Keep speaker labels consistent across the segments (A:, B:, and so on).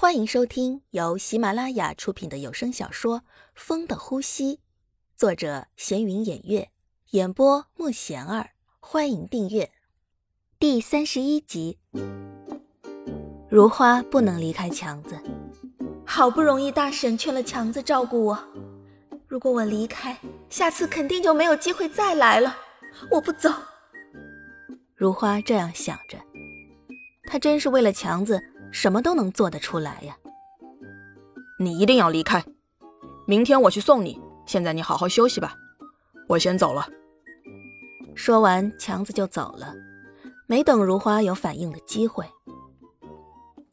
A: 欢迎收听由喜马拉雅出品的有声小说《风的呼吸》，作者闲云掩月，演播莫贤儿。欢迎订阅第三十一集。如花不能离开强子，好不容易大婶劝了强子照顾我，如果我离开，下次肯定就没有机会再来了。我不走。如花这样想着，她真是为了强子。什么都能做得出来呀！
B: 你一定要离开，明天我去送你。现在你好好休息吧，我先走了。
A: 说完，强子就走了，没等如花有反应的机会。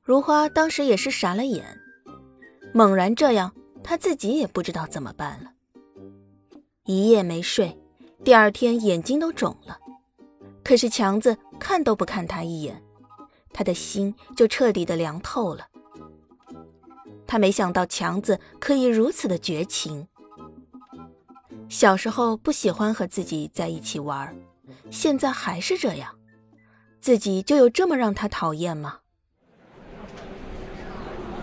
A: 如花当时也是傻了眼，猛然这样，她自己也不知道怎么办了。一夜没睡，第二天眼睛都肿了，可是强子看都不看他一眼。他的心就彻底的凉透了。他没想到强子可以如此的绝情。小时候不喜欢和自己在一起玩，现在还是这样，自己就有这么让他讨厌吗？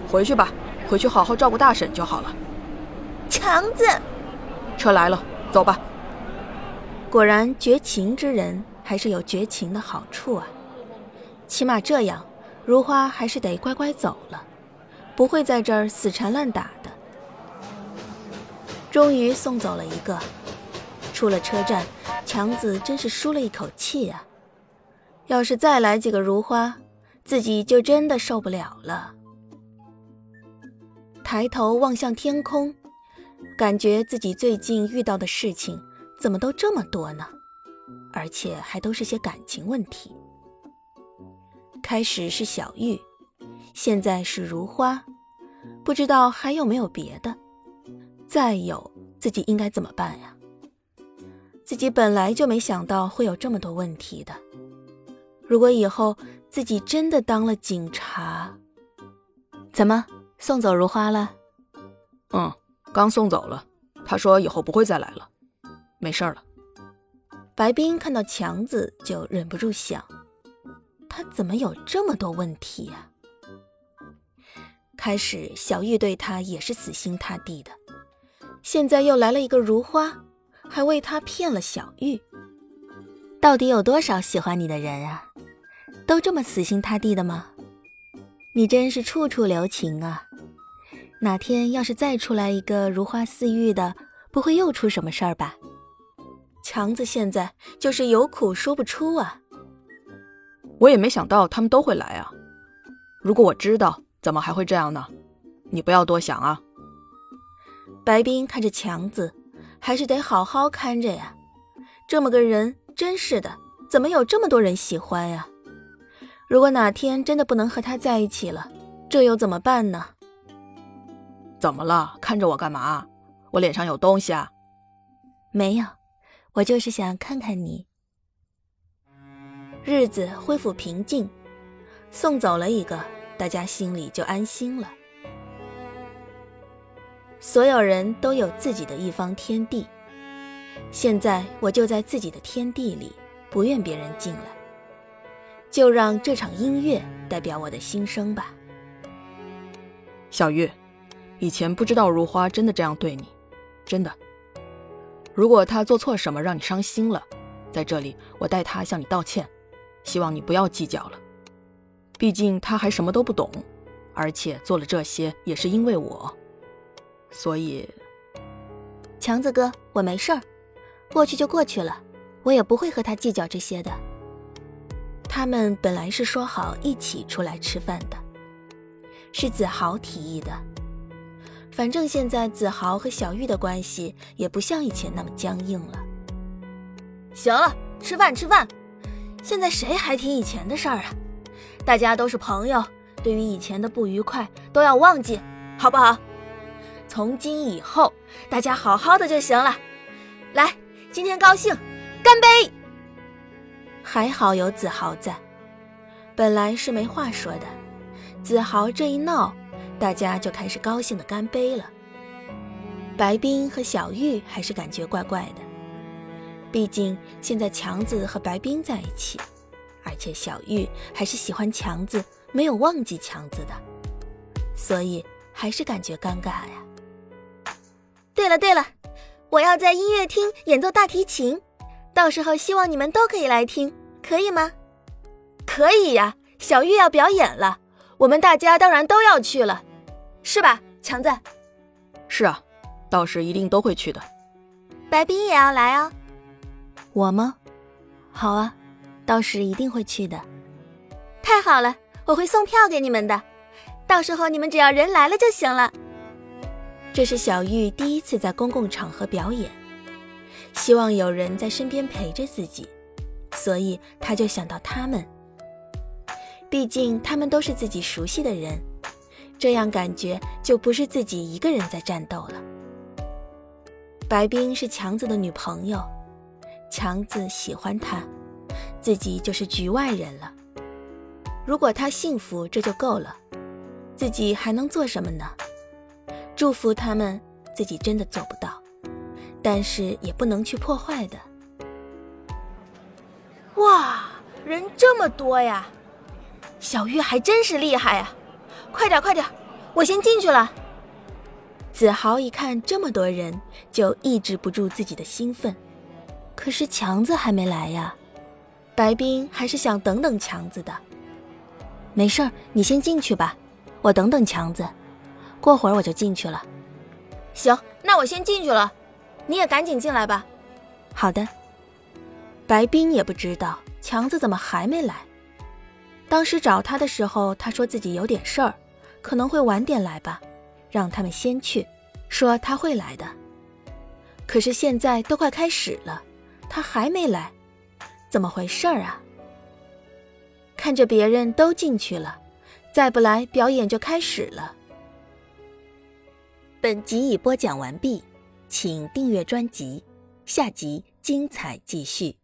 B: 回去吧，回去好好照顾大婶就好了。
A: 强子，
B: 车来了，走吧。
A: 果然，绝情之人还是有绝情的好处啊。起码这样，如花还是得乖乖走了，不会在这儿死缠烂打的。终于送走了一个，出了车站，强子真是舒了一口气啊！要是再来几个如花，自己就真的受不了了。抬头望向天空，感觉自己最近遇到的事情怎么都这么多呢？而且还都是些感情问题。开始是小玉，现在是如花，不知道还有没有别的？再有，自己应该怎么办呀？自己本来就没想到会有这么多问题的。如果以后自己真的当了警察，怎么送走如花了？
B: 嗯，刚送走了。他说以后不会再来了，没事了。
A: 白冰看到强子就忍不住想。他怎么有这么多问题呀？开始小玉对他也是死心塌地的，现在又来了一个如花，还为他骗了小玉。到底有多少喜欢你的人啊？都这么死心塌地的吗？你真是处处留情啊！哪天要是再出来一个如花似玉的，不会又出什么事儿吧？强子现在就是有苦说不出啊。
B: 我也没想到他们都会来啊！如果我知道，怎么还会这样呢？你不要多想啊。
A: 白冰看着强子，还是得好好看着呀。这么个人，真是的，怎么有这么多人喜欢呀？如果哪天真的不能和他在一起了，这又怎么办呢？
B: 怎么了？看着我干嘛？我脸上有东西啊？
A: 没有，我就是想看看你。日子恢复平静，送走了一个，大家心里就安心了。所有人都有自己的一方天地，现在我就在自己的天地里，不愿别人进来，就让这场音乐代表我的心声吧。
B: 小玉，以前不知道如花真的这样对你，真的。如果她做错什么让你伤心了，在这里我代她向你道歉。希望你不要计较了，毕竟他还什么都不懂，而且做了这些也是因为我，所以，
A: 强子哥，我没事儿，过去就过去了，我也不会和他计较这些的。他们本来是说好一起出来吃饭的，是子豪提议的。反正现在子豪和小玉的关系也不像以前那么僵硬了。行了，吃饭吃饭。现在谁还提以前的事儿啊？大家都是朋友，对于以前的不愉快都要忘记，好不好？从今以后，大家好好的就行了。来，今天高兴，干杯！还好有子豪在，本来是没话说的，子豪这一闹，大家就开始高兴的干杯了。白冰和小玉还是感觉怪怪的。毕竟现在强子和白冰在一起，而且小玉还是喜欢强子，没有忘记强子的，所以还是感觉尴尬呀。对了对了，我要在音乐厅演奏大提琴，到时候希望你们都可以来听，可以吗？可以呀，小玉要表演了，我们大家当然都要去了，是吧，强子？
B: 是啊，到时一定都会去的。
A: 白冰也要来啊？我吗？好啊，到时一定会去的。太好了，我会送票给你们的，到时候你们只要人来了就行了。这是小玉第一次在公共场合表演，希望有人在身边陪着自己，所以她就想到他们。毕竟他们都是自己熟悉的人，这样感觉就不是自己一个人在战斗了。白冰是强子的女朋友，强子喜欢她，自己就是局外人了。如果他幸福，这就够了，自己还能做什么呢？祝福他们，自己真的做不到，但是也不能去破坏的。哇，人这么多呀！小玉还真是厉害呀！快点，快点，我先进去了。子豪一看这么多人，就抑制不住自己的兴奋。可是强子还没来呀，白冰还是想等等强子的。没事儿，你先进去吧，我等等强子。过会儿我就进去了。行，那我先进去了，你也赶紧进来吧。好的。白冰也不知道强子怎么还没来。当时找他的时候，他说自己有点事儿，可能会晚点来吧，让他们先去，说他会来的。可是现在都快开始了，他还没来，怎么回事儿啊？看着别人都进去了，再不来表演就开始了。本集已播讲完毕，请订阅专辑，下集精彩继续。